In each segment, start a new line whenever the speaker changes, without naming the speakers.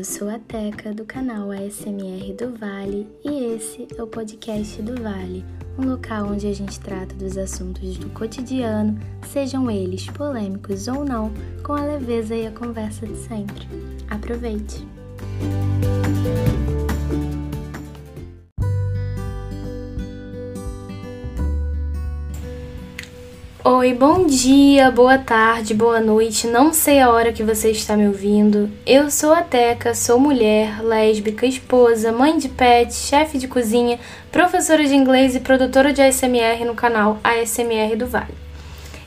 eu sou a Teca do canal ASMR do Vale e esse é o podcast do Vale, um local onde a gente trata dos assuntos do cotidiano, sejam eles polêmicos ou não, com a leveza e a conversa de sempre. Aproveite! Oi, bom dia, boa tarde, boa noite, não sei a hora que você está me ouvindo. Eu sou a Teca, sou mulher, lésbica, esposa, mãe de pet, chefe de cozinha, professora de inglês e produtora de ASMR no canal ASMR do Vale.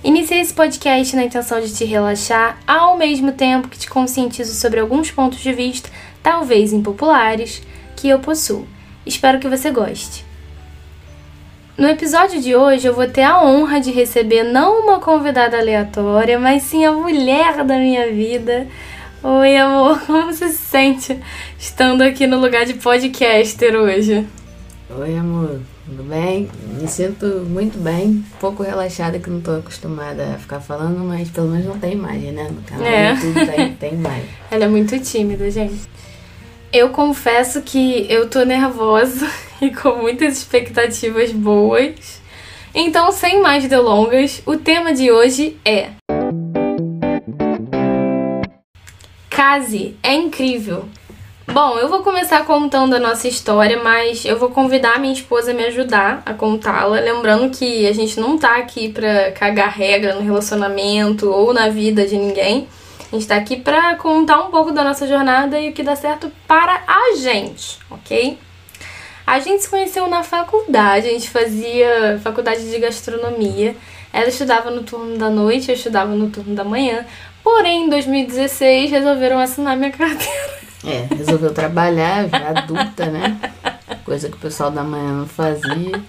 Iniciei esse podcast na intenção de te relaxar, ao mesmo tempo que te conscientizo sobre alguns pontos de vista, talvez impopulares, que eu possuo. Espero que você goste. No episódio de hoje eu vou ter a honra de receber não uma convidada aleatória, mas sim a mulher da minha vida. Oi, amor, como você se sente estando aqui no lugar de podcaster hoje?
Oi, amor, tudo bem? Me sinto muito bem, um pouco relaxada que não tô acostumada a ficar falando, mas pelo menos não tem imagem, né? No canal
É.
tudo tem, tem imagem.
Ela é muito tímida, gente. Eu confesso que eu tô nervosa e com muitas expectativas boas. Então, sem mais delongas, o tema de hoje é. Case é incrível. Bom, eu vou começar contando a nossa história, mas eu vou convidar minha esposa a me ajudar a contá-la. Lembrando que a gente não tá aqui pra cagar regra no relacionamento ou na vida de ninguém. A gente tá aqui pra contar um pouco da nossa jornada e o que dá certo para a gente, ok? A gente se conheceu na faculdade, a gente fazia faculdade de gastronomia. Ela estudava no turno da noite, eu estudava no turno da manhã. Porém, em 2016, resolveram assinar minha carteira.
É, resolveu trabalhar, já adulta, né? Coisa que o pessoal da manhã não fazia.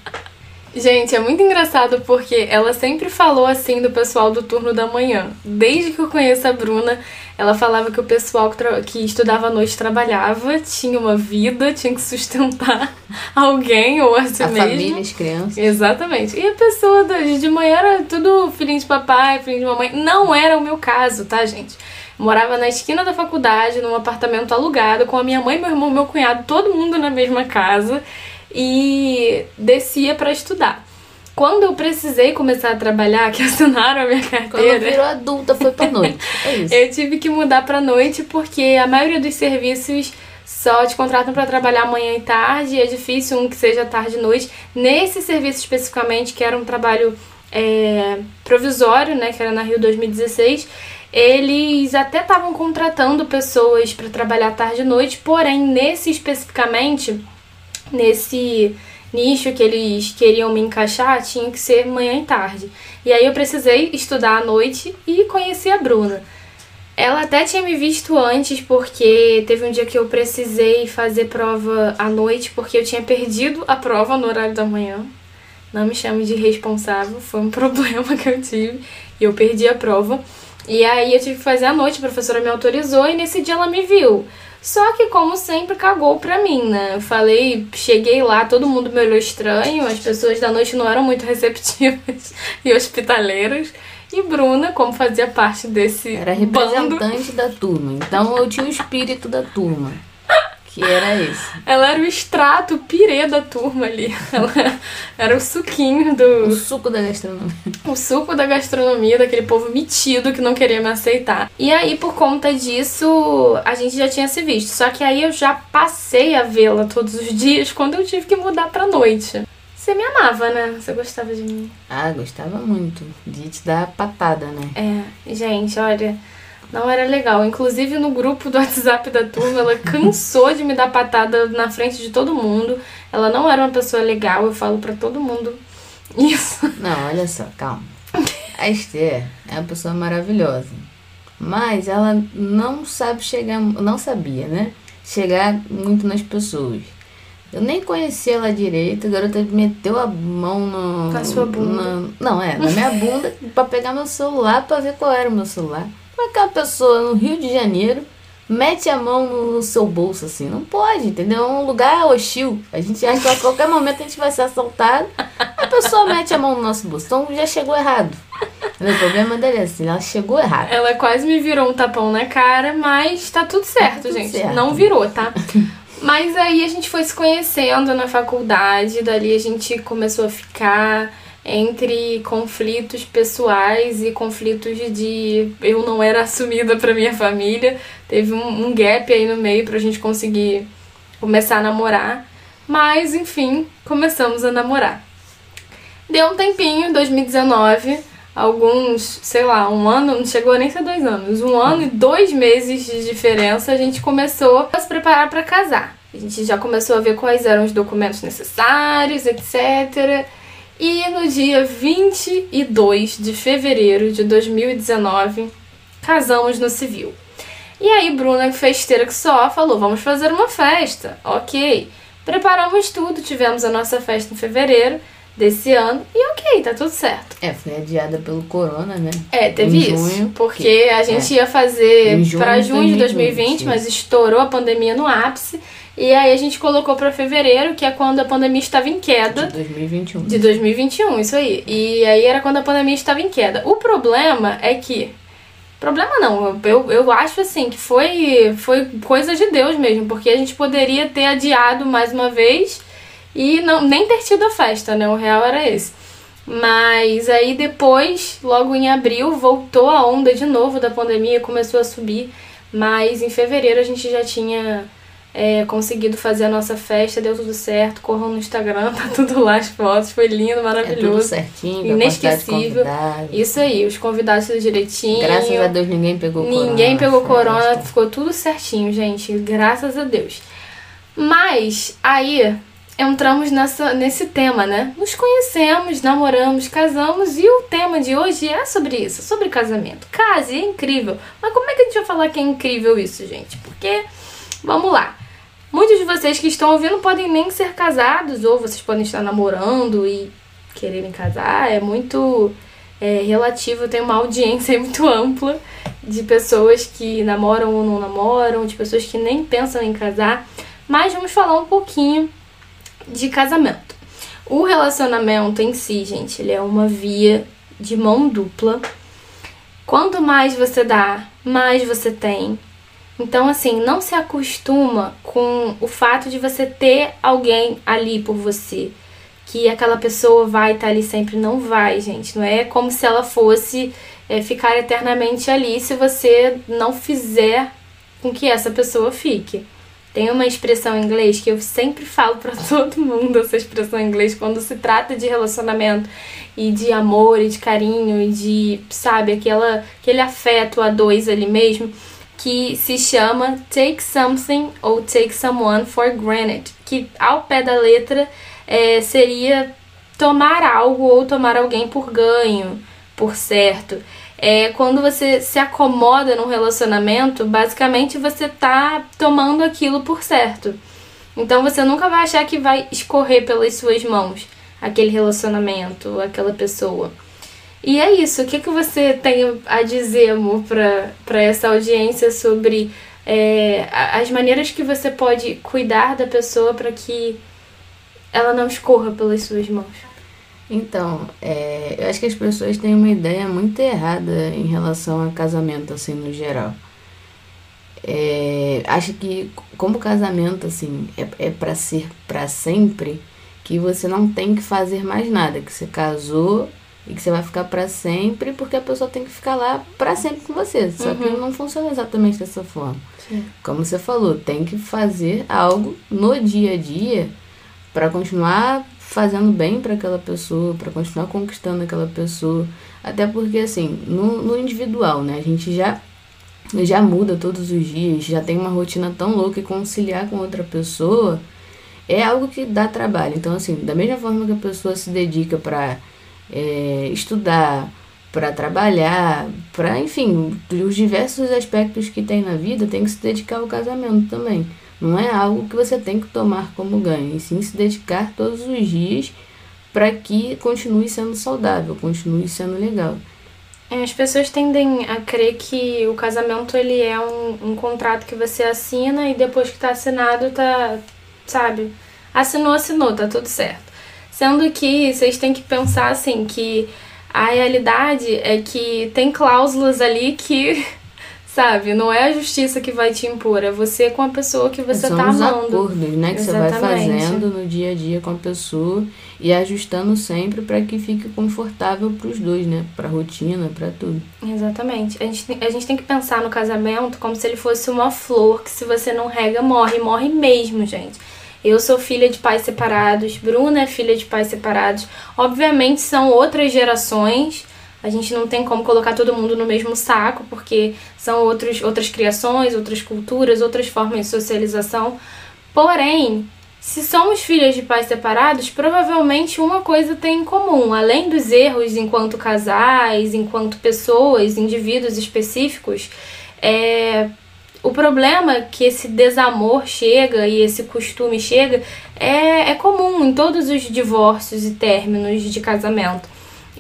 Gente, é muito engraçado porque ela sempre falou assim do pessoal do turno da manhã. Desde que eu conheço a Bruna, ela falava que o pessoal que, que estudava à noite trabalhava, tinha uma vida, tinha que sustentar alguém ou a si
A
mesmo.
família, as crianças.
Exatamente. E a pessoa da- de manhã era tudo filhinho de papai, filhinho de mamãe. Não era o meu caso, tá, gente? Morava na esquina da faculdade, num apartamento alugado, com a minha mãe, meu irmão, meu cunhado, todo mundo na mesma casa e descia pra estudar. Quando eu precisei começar a trabalhar, que assinaram a minha
Quando
carteira,
virou adulta, foi pra noite. É isso.
eu tive que mudar pra noite porque a maioria dos serviços só te contratam pra trabalhar manhã e tarde, e é difícil um que seja tarde e noite. Nesse serviço especificamente, que era um trabalho é, provisório, né, que era na Rio 2016, eles até estavam contratando pessoas pra trabalhar tarde e noite, porém nesse especificamente, nesse nicho que eles queriam me encaixar, tinha que ser manhã e tarde. E aí eu precisei estudar à noite e conheci a Bruna. Ela até tinha me visto antes, porque teve um dia que eu precisei fazer prova à noite, porque eu tinha perdido a prova no horário da manhã. Não me chame de responsável, foi um problema que eu tive e eu perdi a prova. E aí eu tive que fazer à noite, a professora me autorizou e nesse dia ela me viu. Só que, como sempre, cagou pra mim, né? Eu falei, cheguei lá, todo mundo me olhou estranho, as pessoas da noite não eram muito receptivas e hospitaleiras. E Bruna, como fazia parte desse
Era
bando,
representante da turma. Então eu tinha o espírito da turma. Que era esse.
ela era o extrato, o pirê da turma ali. Ela era o suquinho
O
do.
suco da gastronomia.
o suco da gastronomia, daquele povo metido que não queria me aceitar. E aí, por conta disso, a gente já tinha se visto. Só que aí eu já passei a vê-la todos os dias quando eu tive que mudar pra noite. Você me amava, né? Você gostava de mim.
Ah, gostava muito de te dar patada, né?
É, gente, olha, não era legal. Inclusive no grupo do WhatsApp da turma, ela cansou de me dar patada na frente de todo mundo. Ela não era uma pessoa legal, eu falo pra todo mundo isso.
Não, olha só, calma. A Esther é uma pessoa maravilhosa. Mas ela não sabe chegar, não sabia, né? Chegar muito nas pessoas. Eu nem conhecia ela direito, a garota meteu a mão no.
Na sua bunda.
na- não, é, na minha bunda pra pegar meu celular pra ver qual era o meu celular. Como é que uma pessoa no Rio de Janeiro mete a mão no, no seu bolso assim? Não pode, entendeu? É um lugar hostil. A gente acha que a qualquer momento a gente vai ser assaltado. A pessoa mete a mão no nosso bolso. Então já chegou errado. o problema dela é assim, ela chegou errado.
Ela quase me virou um tapão na cara, mas tá tudo certo,
Tá tudo
gente.
certo.
Não virou, tá? mas aí a gente foi se conhecendo na faculdade, dali a gente começou a ficar entre conflitos pessoais e conflitos de eu não era assumida pra minha família. Teve um, um gap aí no meio pra gente conseguir começar a namorar. Mas, enfim, começamos a namorar. Deu um tempinho, 2019, alguns, sei lá, um ano, não chegou nem a ser dois anos, um ano e dois meses de diferença, a gente começou a se preparar para casar. A gente já começou a ver quais eram os documentos necessários, etc. E no dia 22 de fevereiro de 2019, casamos no civil. E aí, Bruna, festeira que só, falou: vamos fazer uma festa. Ok. Preparamos tudo, tivemos a nossa festa em fevereiro desse ano e ok, tá tudo certo.
É, foi adiada pelo corona, né?
É, teve
Em
isso.
junho,
porque a gente ia fazer
de
junho de 2020,
2020,
mas estourou a pandemia no ápice. E aí a gente colocou pra fevereiro, que é quando a pandemia estava em queda.
De 2021.
De 2021, isso aí. E aí era quando a pandemia estava em queda. O problema é que. Problema não, eu, eu acho assim que foi, foi coisa de Deus mesmo, porque a gente poderia ter adiado mais uma vez e não, nem ter tido a festa, né? O real era esse. Mas aí depois, logo em abril, voltou a onda de novo da pandemia, começou a subir. Mas em fevereiro a gente já tinha é, conseguido fazer a nossa festa, deu tudo certo. Corram no Instagram, tá tudo lá as fotos, foi lindo,
É tudo
maravilhoso.
certinho,
Inesquecível. Isso aí, os convidados tudo direitinho.
Graças a Deus ninguém pegou corona.
Ninguém pegou
festa.
corona, ficou tudo certinho, gente. Graças a Deus. Mas aí entramos nessa, nesse tema, né? Nos conhecemos, namoramos, casamos e o tema de hoje é sobre isso, sobre casamento. Case, é incrível. Mas como é que a gente vai falar que é incrível isso, gente? Porque, vamos lá. De vocês que estão ouvindo podem nem ser casados, ou vocês podem estar namorando e quererem casar. É muito é, relativo, tem uma audiência muito ampla de pessoas que namoram ou não namoram, de pessoas que nem pensam em casar. Mas vamos falar um pouquinho de casamento. O relacionamento em si, gente, ele é uma via de mão dupla. Quanto mais você dá, mais você tem. Então, assim, não se acostuma com o fato de você ter alguém ali por você. Que aquela pessoa vai estar ali sempre. Não vai, gente. Não é como se ela fosse é, ficar eternamente ali se você não fizer com que essa pessoa fique. Tem uma expressão em inglês que eu sempre falo pra todo mundo, essa expressão em inglês, quando se trata de relacionamento e de amor e de carinho e de, sabe, aquela, aquele afeto a dois ali mesmo, que se chama take something ou take someone for granted, que ao pé da letra é, seria tomar algo ou tomar alguém por ganho, por certo. É, quando você se acomoda num relacionamento, basicamente você tá tomando aquilo por certo. Então você nunca vai achar que vai escorrer pelas suas mãos aquele relacionamento, aquela pessoa. E é isso. O que, que você tem a dizer, amor, pra essa audiência sobre é, as maneiras que você pode cuidar da pessoa para que ela não escorra pelas suas mãos?
Então, é, eu acho que as pessoas têm uma ideia muito errada em relação a casamento, assim, no geral. É, acho que como casamento, assim, é, é para ser para sempre, que você não tem que fazer mais nada, que você casou e que você vai ficar para sempre, porque a pessoa tem que ficar lá para sempre com você. Só que não funciona exatamente dessa forma.
Sim.
Como você falou, tem que fazer algo no dia a dia para continuar fazendo bem para aquela pessoa, para continuar conquistando aquela pessoa. Até porque, assim, no, no individual, né? A gente já, já muda todos os dias, já tem uma rotina tão louca e conciliar com outra pessoa é algo que dá trabalho. Então, assim, da mesma forma que a pessoa se dedica para estudar, para trabalhar, para, enfim, os diversos aspectos que tem na vida, tem que se dedicar ao casamento também. Não é algo que você tem que tomar como ganho, e sim se dedicar todos os dias para que continue sendo saudável, continue sendo legal.
É, As pessoas tendem a crer que o casamento ele é um, um contrato que você assina e depois que tá assinado tá, sabe, assinou, assinou, tá tudo certo. Sendo que vocês têm que pensar assim que A realidade é que tem cláusulas ali que Sabe? Não é a justiça que vai te impor, é você com a pessoa que você
São
tá
os
amando.
acordos, né, que
Exatamente.
você vai fazendo no dia a dia com a pessoa e ajustando sempre para que fique confortável para os dois, né? Para rotina, para tudo.
Exatamente. A gente, a gente tem que pensar no casamento como se ele fosse uma flor que se você não rega, morre. Morre mesmo, gente. Eu sou filha de pais separados, Bruna é filha de pais separados. Obviamente são outras gerações. A gente não tem como colocar todo mundo no mesmo saco, porque são outros, outras criações, outras culturas, outras formas de socialização. Porém, se somos filhas de pais separados, provavelmente uma coisa tem em comum. Além dos erros enquanto casais, enquanto pessoas, indivíduos específicos, é, o problema que esse desamor chega e esse costume chega é, é comum em todos os divórcios e términos de casamento.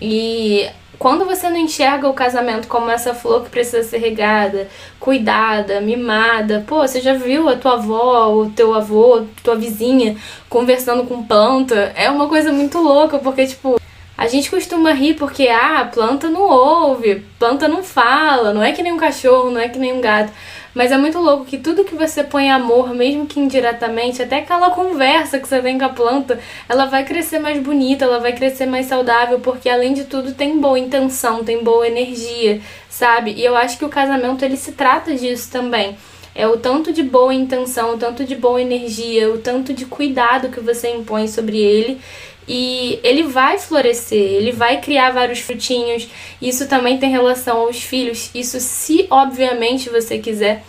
E quando você não enxerga o casamento como essa flor que precisa ser regada, cuidada, mimada, pô, você já viu a tua avó, o teu avô, tua vizinha conversando com planta? É uma coisa muito louca, porque, tipo, a gente costuma rir porque, ah, planta não ouve, planta não fala, não é que nem um cachorro, não é que nem um gato. Mas é muito louco que tudo que você põe amor, mesmo que indiretamente, até aquela conversa que você tem com a planta, ela vai crescer mais bonita, ela vai crescer mais saudável, porque além de tudo tem boa intenção, tem boa energia, sabe? E eu acho que o casamento ele se trata disso também. É o tanto de boa intenção, o tanto de boa energia, o tanto de cuidado que você impõe sobre ele. E ele vai florescer, ele vai criar vários frutinhos. Isso também tem relação aos filhos. Isso, se obviamente você quiser.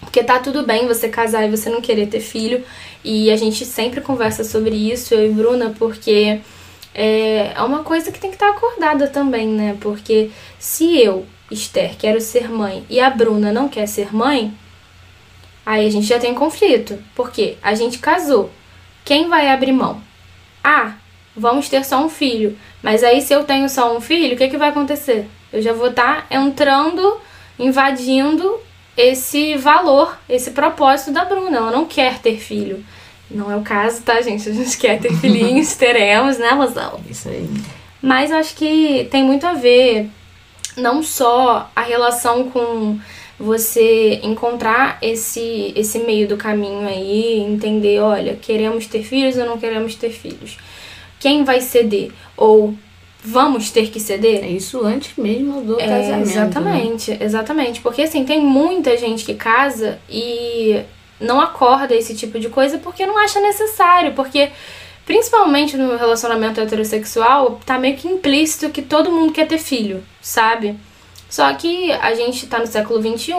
Porque tá tudo bem você casar e você não querer ter filho. E a gente sempre conversa sobre isso, eu e Bruna, porque é, é uma coisa que tem que estar acordada também, né? Porque se eu, Esther, quero ser mãe e a Bruna não quer ser mãe, aí a gente já tem conflito. Porque a gente casou. Quem vai abrir mão? Ah, vamos ter só um filho. Mas aí, se eu tenho só um filho, o que, que vai acontecer? Eu já vou estar entrando, invadindo esse valor, esse propósito da Bruna. Ela não quer ter filho. Não é o caso, tá, gente? A gente quer ter filhinhos, teremos, né, Rosal?
Isso aí.
Mas acho que tem muito a ver, não só a relação com você encontrar esse, esse meio do caminho aí, entender, olha, queremos ter filhos ou não queremos ter filhos. Quem vai ceder? Ou vamos ter que ceder?
É isso antes mesmo do
É,
casamento. né?
exatamente, exatamente. Porque assim, tem muita gente que casa e não acorda esse tipo de coisa porque não acha necessário. Porque, principalmente no relacionamento heterossexual, tá meio que implícito que todo mundo quer ter filho, sabe? Só que a gente tá no século XXI,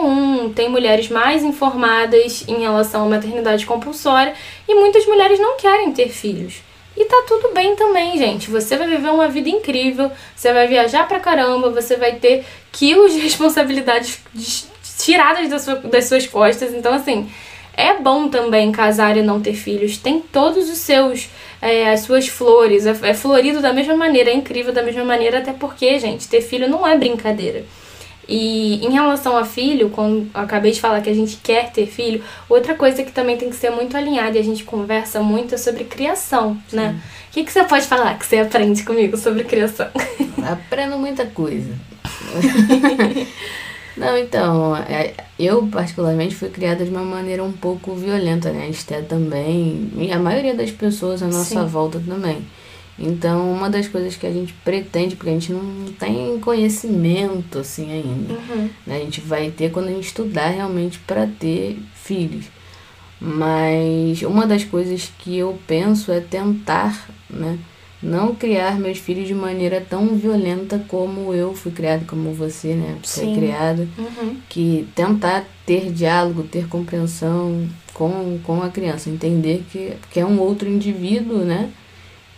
tem mulheres mais informadas em relação à maternidade compulsória e muitas mulheres não querem ter filhos. E tá tudo bem também, gente. Você vai viver uma vida incrível, você vai viajar pra caramba, você vai ter quilos de responsabilidades des- tiradas das, sua- das suas costas. Então, assim, é bom também casar e não ter filhos. Tem todos os seus, é, as suas flores. É, é florido da mesma maneira, é incrível da mesma maneira, até porque, gente, ter filho não é brincadeira. E em relação a filho, quando eu acabei de falar que a gente quer ter filho, outra coisa que também tem que ser muito alinhada e a gente conversa muito é sobre criação, né? O que, que você pode falar que você aprende comigo sobre criação?
Aprendo muita coisa. Não, então, é, eu particularmente fui criada de uma maneira um pouco violenta, né? A Esté também, e a maioria das pessoas à nossa
Sim.
volta também. Então, uma das coisas que a gente pretende, porque a gente não tem conhecimento assim ainda,
Uhum.
né? A gente vai ter quando a gente estudar realmente para ter filhos. Mas uma das coisas que eu penso é tentar, né? Não criar meus filhos de maneira tão violenta como eu fui criada, como você, né? Foi
Sim.
criada.
Uhum.
Que tentar ter diálogo, ter compreensão com, com a criança. Entender que, que é um outro indivíduo, né?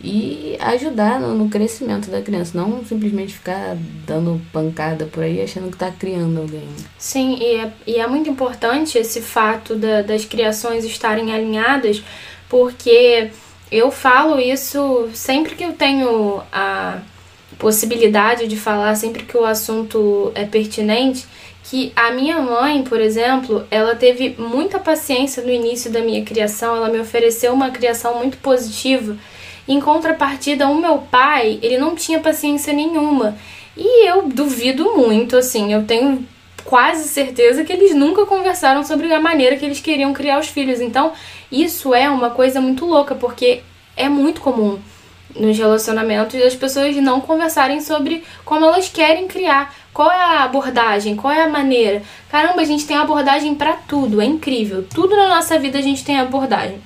E ajudar no, no crescimento da criança. Não simplesmente ficar dando pancada por aí achando que tá criando alguém.
Sim, e é, e é muito importante esse fato da- das criações estarem alinhadas, porque eu falo isso sempre que eu tenho a possibilidade de falar, sempre que o assunto é pertinente, que a minha mãe, por exemplo, ela teve muita paciência no início da minha criação, ela me ofereceu uma criação muito positiva. Em contrapartida, o meu pai, ele não tinha paciência nenhuma. E eu duvido muito, assim, eu tenho quase certeza que eles nunca conversaram sobre a maneira que eles queriam criar os filhos. Então, isso é uma coisa muito louca, porque é muito comum nos relacionamentos as pessoas não conversarem sobre como elas querem criar, qual é a abordagem, qual é a maneira. Caramba, a gente tem abordagem para tudo, é incrível. Tudo na nossa vida a gente tem abordagem.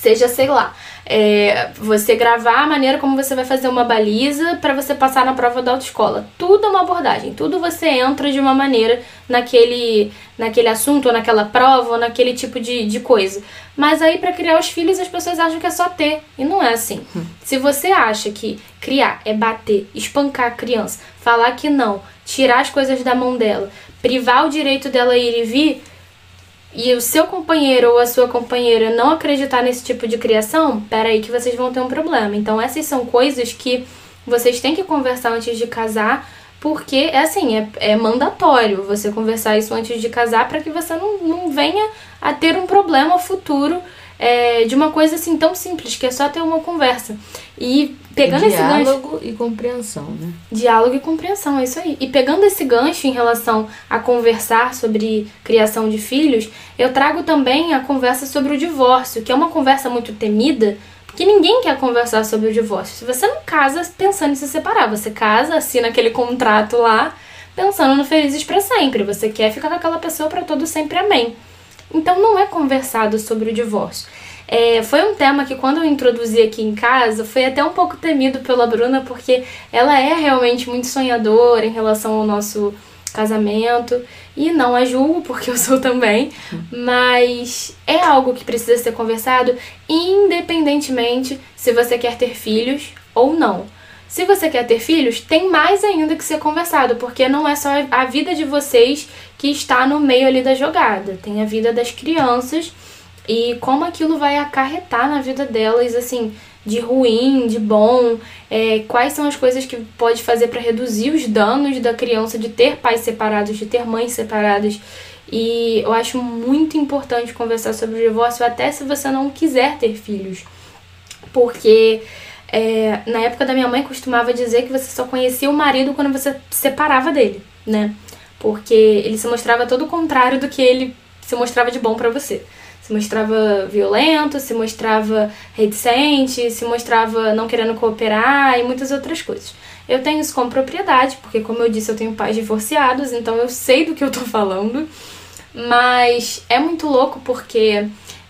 Seja, sei lá, é, você gravar a maneira como você vai fazer uma baliza para você passar na prova da autoescola. Tudo é uma abordagem, tudo você entra de uma maneira naquele, naquele assunto, ou naquela prova, ou naquele tipo de, de coisa. Mas aí para criar os filhos as pessoas acham que é só ter, e não é assim. Hum. Se você acha que criar é bater, espancar a criança, falar que não, tirar as coisas da mão dela, privar o direito dela ir e vir, e o seu companheiro ou a sua companheira não acreditar nesse tipo de criação, peraí que vocês vão ter um problema. Então essas são coisas que vocês têm que conversar antes de casar, porque é assim, é, é mandatório você conversar isso antes de casar para que você não, não venha a ter um problema futuro é, de uma coisa assim tão simples, que é só ter uma conversa. E pegando esse gancho.
Diálogo e compreensão, né?
Diálogo e compreensão, é isso aí. E pegando esse gancho em relação a conversar sobre criação de filhos, eu trago também a conversa sobre o divórcio, que é uma conversa muito temida, porque ninguém quer conversar sobre o divórcio. Se você não casa pensando em se separar, você casa, assina aquele contrato lá, pensando no felizes para sempre. Você quer ficar com aquela pessoa para todo sempre, amém. Então não é conversado sobre o divórcio. É, foi um tema que quando eu introduzi aqui em casa foi até um pouco temido pela Bruna, porque ela é realmente muito sonhadora em relação ao nosso casamento. E não a julgo, porque eu sou também, mas é algo que precisa ser conversado, independentemente se você quer ter filhos ou não. Se você quer ter filhos, tem mais ainda que ser conversado, porque não é só a vida de vocês que está no meio ali da jogada, tem a vida das crianças e como aquilo vai acarretar na vida delas, assim, de ruim, de bom, é, quais são as coisas que pode fazer para reduzir os danos da criança de ter pais separados, de ter mães separadas. E eu acho muito importante conversar sobre o divórcio, até se você não quiser ter filhos. Porque é, na época da minha mãe costumava dizer que você só conhecia o marido quando você se separava dele, né? Porque ele se mostrava todo o contrário do que ele se mostrava de bom para você. Se mostrava violento, se mostrava reticente, se mostrava não querendo cooperar e muitas outras coisas. Eu tenho isso como propriedade, porque como eu disse, eu tenho pais divorciados, então eu sei do que eu tô falando. Mas é muito louco porque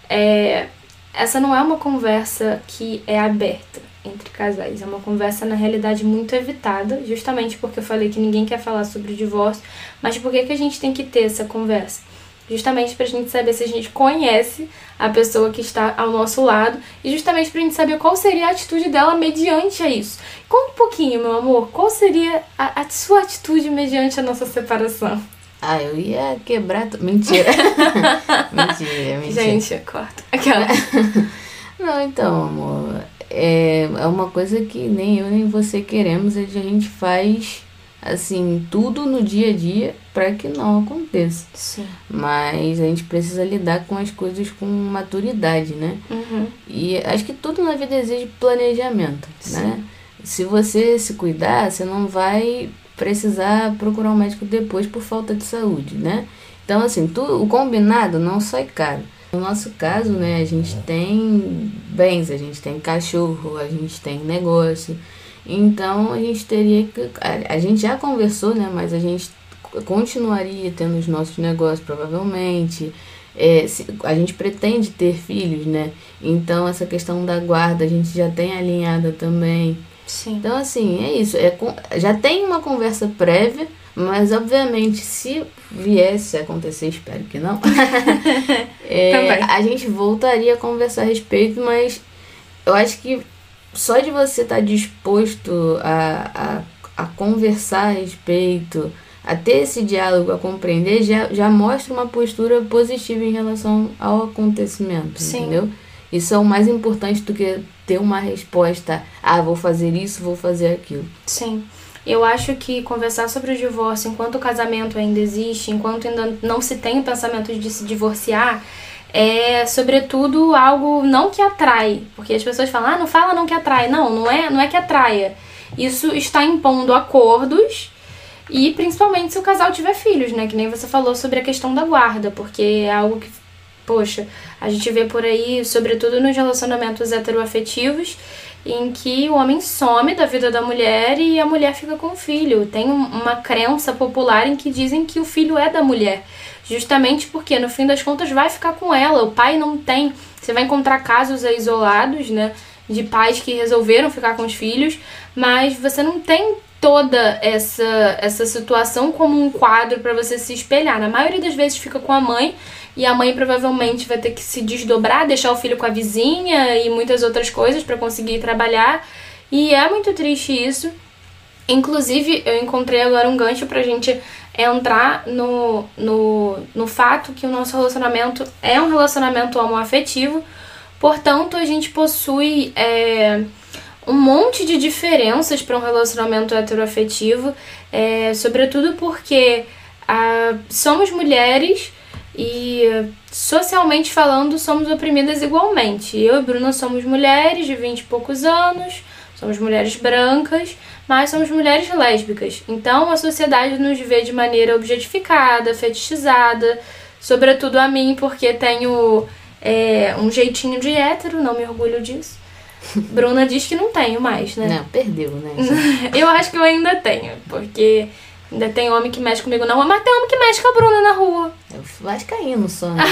é, essa não é uma conversa que é aberta entre casais. É uma conversa, na realidade, muito evitada, justamente porque eu falei que ninguém quer falar sobre o divórcio. Mas por que, que a gente tem que ter essa conversa? Justamente pra gente saber se a gente conhece a pessoa que está ao nosso lado e justamente pra gente saber qual seria a atitude dela mediante a isso. Conta um pouquinho, meu amor, qual seria a, a sua atitude mediante a nossa separação?
Ah, eu ia quebrar. Mentira. mentira, mentira.
Gente, corta. Aquela.
Não, então, amor é, é uma coisa que nem eu nem você queremos, a gente faz assim tudo no dia a dia para que não aconteça.
Sim.
Mas a gente precisa lidar com as coisas com maturidade, né?
Uhum.
E acho que tudo na vida exige planejamento, Sim. né? Se você se cuidar, você não vai precisar procurar um médico depois por falta de saúde, né? Então, assim, tu, o combinado não sai caro. No nosso caso, né, a gente tem bens, a gente tem cachorro, a gente tem negócio. Então a gente teria que. A, a gente já conversou, né? Mas a gente continuaria tendo os nossos negócios, provavelmente. É, se, a gente pretende ter filhos, né? Então essa questão da guarda a gente já tem alinhada também.
Sim.
Então, assim, é isso. É, já tem uma conversa prévia mas, obviamente, se viesse a acontecer, espero que não, é, a gente voltaria a conversar a respeito, mas eu acho que só de você estar tá disposto a, a, a conversar a respeito, a ter esse diálogo, a compreender, já, já mostra uma postura positiva em relação ao acontecimento, Sim. entendeu? Isso é o mais importante do que ter uma resposta, ah, vou fazer isso, vou fazer aquilo.
Sim. Eu acho que conversar sobre o divórcio enquanto o casamento ainda existe, enquanto ainda não se tem o pensamento de se divorciar, é, sobretudo, algo não que atrai. Porque as pessoas falam, ah, não fala não que atrai. Não, não é, não é que atraia. Isso está impondo acordos e principalmente se o casal tiver filhos, né? Que nem você falou sobre a questão da guarda, porque é algo que, poxa, a gente vê por aí, sobretudo nos relacionamentos heteroafetivos, em que o homem some da vida da mulher e a mulher fica com o filho. Tem uma crença popular em que dizem que o filho é da mulher. Justamente porque, no fim das contas, vai ficar com ela. O pai não tem. Você vai encontrar casos isolados, né? De pais que resolveram ficar com os filhos, mas você não tem toda essa, essa situação como um quadro para você se espelhar. Na maioria das vezes fica com a mãe e a mãe provavelmente vai ter que se desdobrar, deixar o filho com a vizinha e muitas outras coisas para conseguir trabalhar. E é muito triste isso. Inclusive, eu encontrei agora um gancho pra gente entrar no, no, no fato que o nosso relacionamento é um relacionamento homoafetivo, portanto, a gente possui. É, um monte de diferenças para um relacionamento heteroafetivo, é, sobretudo porque ah, somos mulheres e socialmente falando somos oprimidas igualmente. Eu e Bruna somos mulheres de 20 e poucos anos, somos mulheres brancas, mas somos mulheres lésbicas. Então a sociedade nos vê de maneira objetificada, fetichizada, sobretudo a mim, porque tenho é, um jeitinho de hétero, não me orgulho disso. Bruna diz que não tenho mais, né?
Não, perdeu, né?
eu acho que eu ainda tenho, porque ainda tem homem que mexe comigo na rua, mas tem homem que mexe com a Bruna na rua.
Eu vascaíno só, né?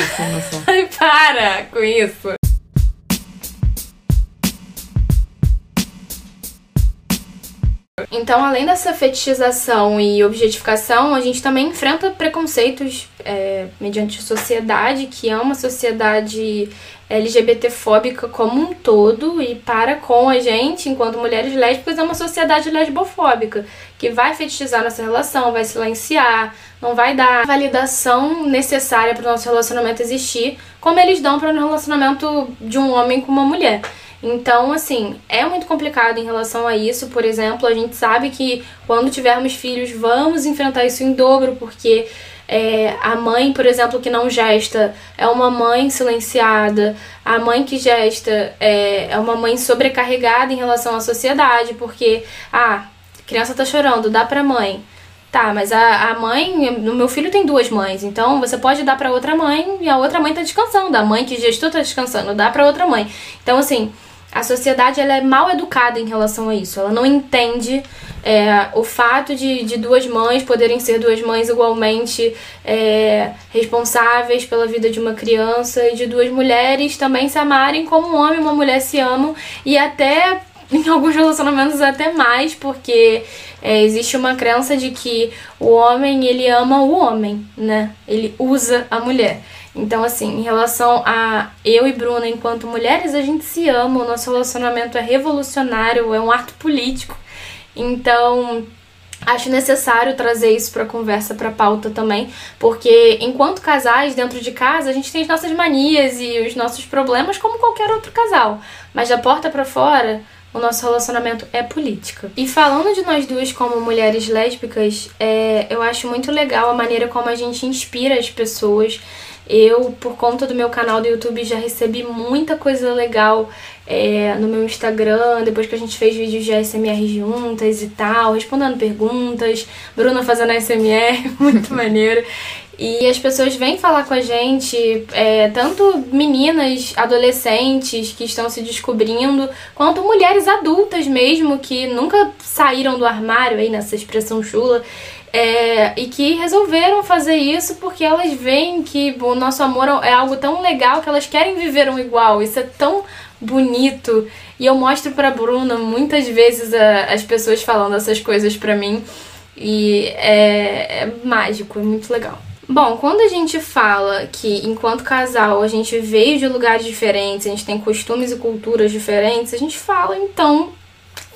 Ai, para com isso. Então, além dessa fetichização e objetificação, a gente também enfrenta preconceitos é, mediante sociedade, que é uma sociedade LGBTfóbica como um todo e para com a gente, enquanto mulheres lésbicas, é uma sociedade lesbofóbica, que vai fetichizar nossa relação, vai silenciar, não vai dar a validação necessária para o nosso relacionamento existir, como eles dão para o relacionamento de um homem com uma mulher. Então, assim, é muito complicado em relação a isso. Por exemplo, a gente sabe que quando tivermos filhos, vamos enfrentar isso em dobro, porque é, a mãe, por exemplo, que não gesta é uma mãe silenciada. A mãe que gesta é, é uma mãe sobrecarregada em relação à sociedade, porque, ah, criança tá chorando, dá pra mãe. Tá, mas a, a mãe, o meu filho tem duas mães, então você pode dar para outra mãe e a outra mãe tá descansando. A mãe que gestou tá descansando, dá para outra mãe. Então, assim, a sociedade ela é mal educada em relação a isso. Ela não entende é, o fato de, de duas mães poderem ser duas mães igualmente é, responsáveis pela vida de uma criança e de duas mulheres também se amarem como um homem e uma mulher se amam e até em alguns relacionamentos até mais, porque é, existe uma crença de que o homem ele ama o homem, né? Ele usa a mulher. Então, assim, em relação a eu e Bruna, enquanto mulheres, a gente se ama, o nosso relacionamento é revolucionário, é um ato político. Então, acho necessário trazer isso para conversa, para pauta também, porque enquanto casais dentro de casa, a gente tem as nossas manias e os nossos problemas como qualquer outro casal, mas da porta para fora, o nosso relacionamento é política. E falando de nós duas como mulheres lésbicas, é, eu acho muito legal a maneira como a gente inspira as pessoas eu, por conta do meu canal do YouTube, já recebi muita coisa legal é, no meu Instagram, depois que a gente fez vídeos de ASMR juntas e tal, respondendo perguntas, Bruna fazendo ASMR, muito maneiro. E as pessoas vêm falar com a gente, é, tanto meninas, adolescentes que estão se descobrindo, quanto mulheres adultas mesmo, que nunca saíram do armário aí nessa expressão chula é, e que resolveram fazer isso porque elas veem que o nosso amor é algo tão legal que elas querem viver um igual. Isso é tão bonito. E eu mostro pra Bruna muitas vezes a, as pessoas falando essas coisas pra mim. E é, é mágico, é muito legal. Bom, quando a gente fala que enquanto casal a gente veio de lugares diferentes, a gente tem costumes e culturas diferentes, a gente fala então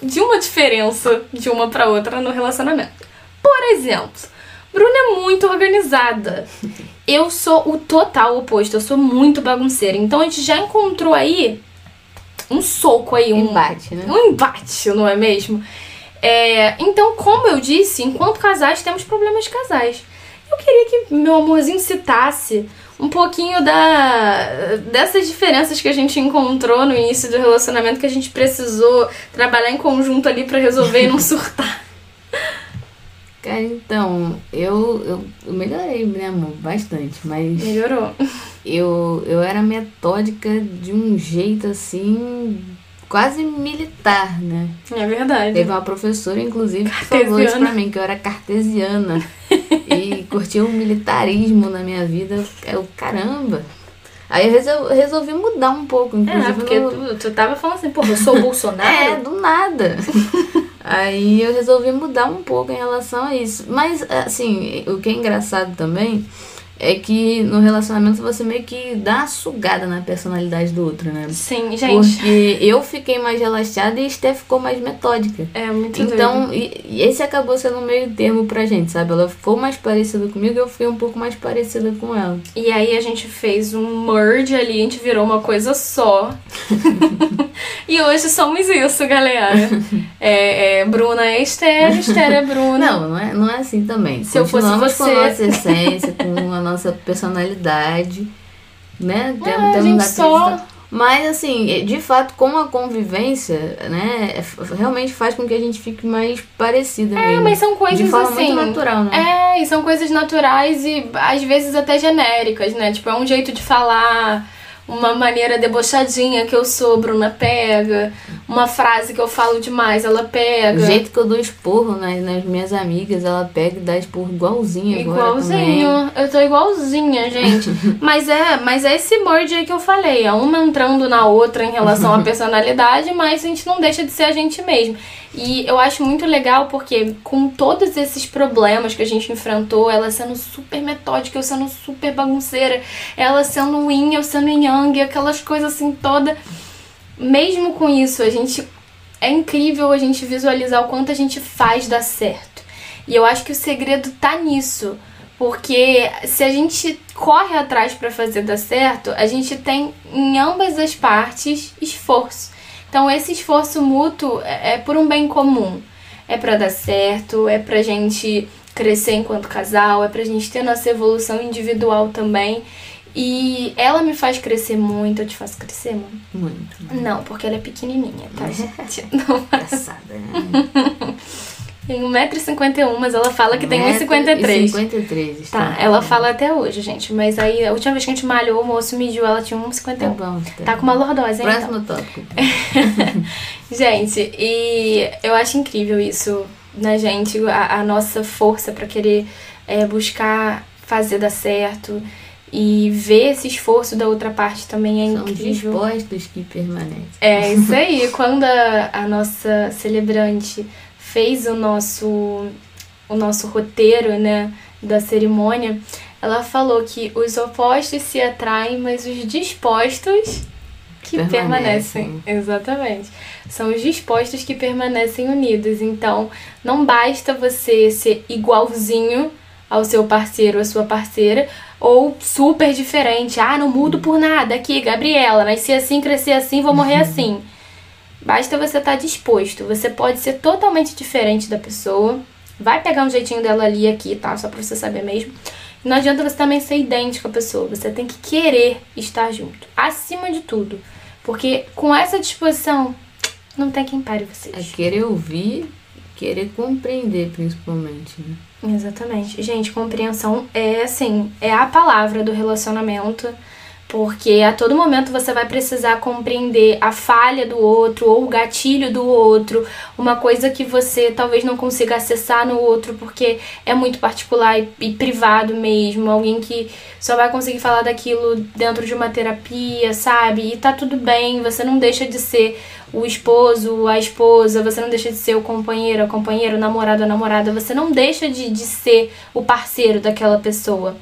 de uma diferença de uma para outra no relacionamento. Por exemplo, Bruna é muito organizada. Eu sou o total oposto, eu sou muito bagunceira. Então a gente já encontrou aí um soco aí, um
embate, né?
Um embate, não é mesmo? É, então, como eu disse, enquanto casais temos problemas de casais. eu queria que meu amorzinho citasse um pouquinho da dessas diferenças que a gente encontrou no início do relacionamento que a gente precisou trabalhar em conjunto ali para resolver e não surtar.
Cara, então, eu, eu, eu melhorei, né, amor? Bastante, mas.
Melhorou.
Eu, eu era metódica de um jeito assim. Quase militar, né?
É verdade.
Teve uma professora, inclusive, que falou isso pra mim, que eu era cartesiana. e curtia o militarismo na minha vida. Eu, caramba! Aí eu resolvi, mudar um pouco, inclusive.
É, porque no... tu, tu tava falando assim, pô, eu sou Bolsonaro?
é, do nada. Aí eu resolvi mudar um pouco em relação a isso. Mas, assim, o que é engraçado também é que no relacionamento você meio que dá uma sugada na personalidade do outro, né?
Sim, gente.
Porque eu fiquei mais relaxada e a Steph ficou mais metódica.
É, muito
Então, e, e esse acabou sendo um meio termo pra gente, sabe? Ela ficou mais parecida comigo e eu fui um pouco mais parecida com ela.
E aí a gente fez um merge ali, a gente virou uma coisa só. e hoje somos isso, galera. É, é, Bruna é Esther, Esther é Bruna.
Não, não é, não é assim também.
Se eu fosse você...
com a nossa essência, com a nossa personalidade, né?
Tem, é, a gente só...
Mas, assim, de fato, com a convivência, né, é, realmente faz com que a gente fique mais parecida
É,
mesmo.
mas são coisas
de forma
assim.
muito natural, né?
É, e são coisas naturais e às vezes até genéricas, né? Tipo, é um jeito de falar uma maneira debochadinha que eu sou, Bruna pega. Uma frase que eu falo demais, ela pega.
O jeito que eu dou esporro nas, nas minhas amigas, ela pega e dá esporro igualzinho
Igualzinho.
Agora.
Eu tô igualzinha, gente. mas é, mas é esse merge aí que eu falei. É uma entrando na outra em relação à personalidade, mas a gente não deixa de ser a gente mesmo. E eu acho muito legal porque, com todos esses problemas que a gente enfrentou, ela sendo super metódica, eu sendo super bagunceira, ela sendo yin, eu sendo yang, aquelas coisas assim toda. Mesmo com isso, a gente. É incrível a gente visualizar o quanto a gente faz dar certo. E eu acho que o segredo tá nisso. Porque se a gente corre atrás para fazer dar certo, a gente tem em ambas as partes esforço. Então, esse esforço mútuo é, é por um bem comum. É para dar certo, é pra gente crescer enquanto casal, é pra gente ter nossa evolução individual também. E ela me faz crescer muito. Eu te faço crescer, mano?
Muito.
Não, porque ela é pequenininha, tá, gente? Não.
Engraçada, né?
Tem 1,51m, mas ela fala que tem
1,53m. 53,
tá. Ela fala até hoje, gente. Mas aí, a última vez que a gente malhou, o moço mediu, ela tinha 1,51m.
Tá bom. Tá,
tá com uma lordose, hein?
Próximo
então.
tópico.
gente, e eu acho incrível isso na gente, a, a nossa força para querer é, buscar fazer dar certo. E ver esse esforço da outra parte também é
São
incrível.
São dispostos que permanecem.
É isso aí. Quando a, a nossa celebrante fez o nosso, o nosso roteiro, né, da cerimônia, ela falou que os opostos se atraem, mas os dispostos que permanecem. permanecem. Exatamente. São os dispostos que permanecem unidos. Então, não basta você ser igualzinho ao seu parceiro ou à sua parceira, ou super diferente. Ah, não mudo por nada. Aqui, Gabriela, nasci assim, cresci assim, vou morrer assim. Basta você estar tá disposto. Você pode ser totalmente diferente da pessoa. Vai pegar um jeitinho dela ali aqui, tá? Só pra você saber mesmo. Não adianta você também ser idêntico à pessoa. Você tem que querer estar junto. Acima de tudo. Porque com essa disposição, não tem quem pare vocês.
É querer ouvir, querer compreender, principalmente. Né?
Exatamente. Gente, compreensão é assim, é a palavra do relacionamento porque a todo momento você vai precisar compreender a falha do outro ou o gatilho do outro, uma coisa que você talvez não consiga acessar no outro porque é muito particular e, e privado mesmo, alguém que só vai conseguir falar daquilo dentro de uma terapia, sabe? E tá tudo bem, você não deixa de ser o esposo, a esposa, você não deixa de ser o companheiro, a companheira, o namorado, a namorada, você não deixa de, de ser o parceiro daquela pessoa.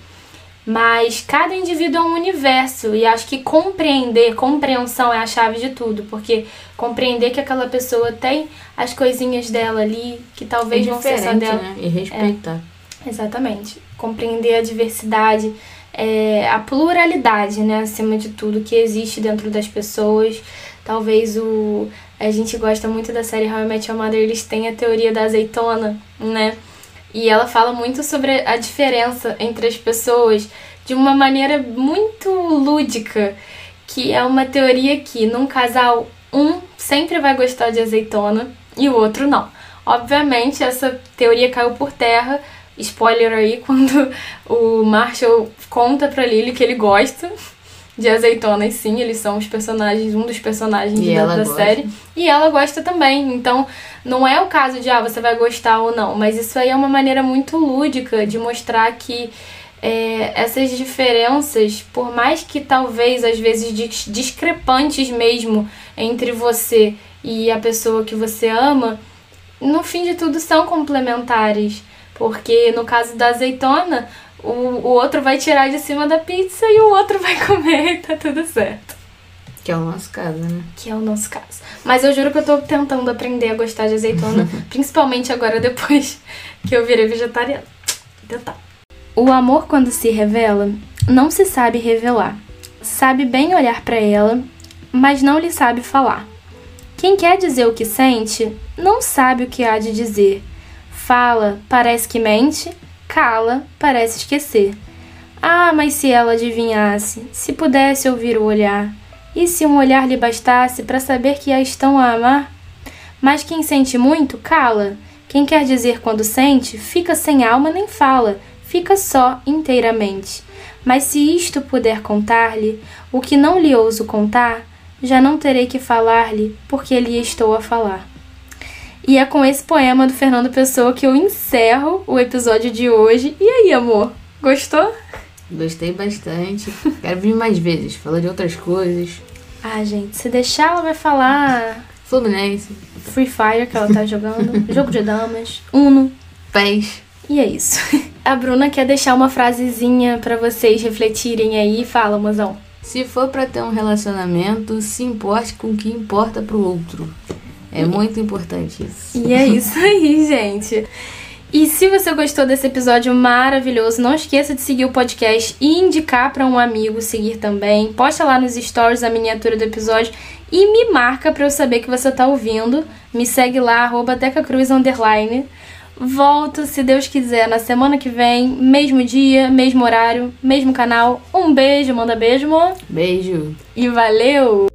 Mas cada indivíduo é um universo e acho que compreender, compreensão é a chave de tudo, porque compreender que aquela pessoa tem as coisinhas dela ali, que talvez
é
não ser só dela.
Né? E respeitar.
É, exatamente. Compreender a diversidade, é, a pluralidade, né, acima de tudo, que existe dentro das pessoas. Talvez o. A gente gosta muito da série How I Met Your Mother, eles têm a teoria da azeitona, né? E ela fala muito sobre a diferença entre as pessoas de uma maneira muito lúdica, que é uma teoria que num casal um sempre vai gostar de azeitona e o outro não. Obviamente essa teoria caiu por terra. Spoiler aí quando o Marshall conta pra Lily que ele gosta de azeitonas, sim, eles são os personagens, um dos personagens
E
da, série. E ela gosta também. Então, não é o caso de, ah, você vai gostar ou não. Mas isso aí é uma maneira muito lúdica de mostrar que é, essas diferenças, por mais que talvez às vezes dis- discrepantes mesmo entre você e a pessoa que você ama, no fim de tudo são complementares. Porque no caso da azeitona, o, o outro vai tirar de cima da pizza e o outro vai comer e tá tudo certo.
Que é o nosso caso, né?
Que é o nosso caso. Mas eu juro que eu tô tentando aprender a gostar de azeitona, principalmente agora depois que eu virei vegetariana. Vou tentar. O amor, quando se revela, não se sabe revelar. Sabe bem olhar pra ela, mas não lhe sabe falar. Quem quer dizer o que sente, não sabe o que há de dizer. Fala, parece que mente, cala, parece esquecer. Ah, mas se ela adivinhasse, se pudesse ouvir o olhar, e se um olhar lhe bastasse para saber que a estão a amar? Mas quem sente muito, cala. Quem quer dizer quando sente, fica sem alma nem fala, fica só inteiramente. Mas se isto puder contar-lhe, o que não lhe ouso contar, já não terei que falar-lhe, porque lhe estou a falar. E é com esse poema do Fernando Pessoa que eu encerro o episódio de hoje. E aí, amor? Gostou?
Gostei bastante. Quero vir mais vezes, falar de outras coisas.
Ah, gente, se deixar, ela vai falar
Fluminense,
Free Fire que ela tá jogando, jogo de damas, Uno.
pés.
E é isso. A Bruna quer deixar uma frasezinha pra vocês refletirem aí. Fala, mozão.
Se for pra ter um relacionamento, se importe com o que importa pro outro. É muito importante isso.
E é isso aí, gente. E se você gostou desse episódio maravilhoso, não esqueça de seguir o podcast e indicar para um amigo seguir também. Posta lá nos stories a miniatura do episódio e me marca para eu saber que você tá ouvindo. Me segue lá, arroba Decacruz Underline. Volto, se Deus quiser, na semana que vem, mesmo dia, mesmo horário, mesmo canal. Um beijo, manda beijo, amor.
Beijo.
E valeu!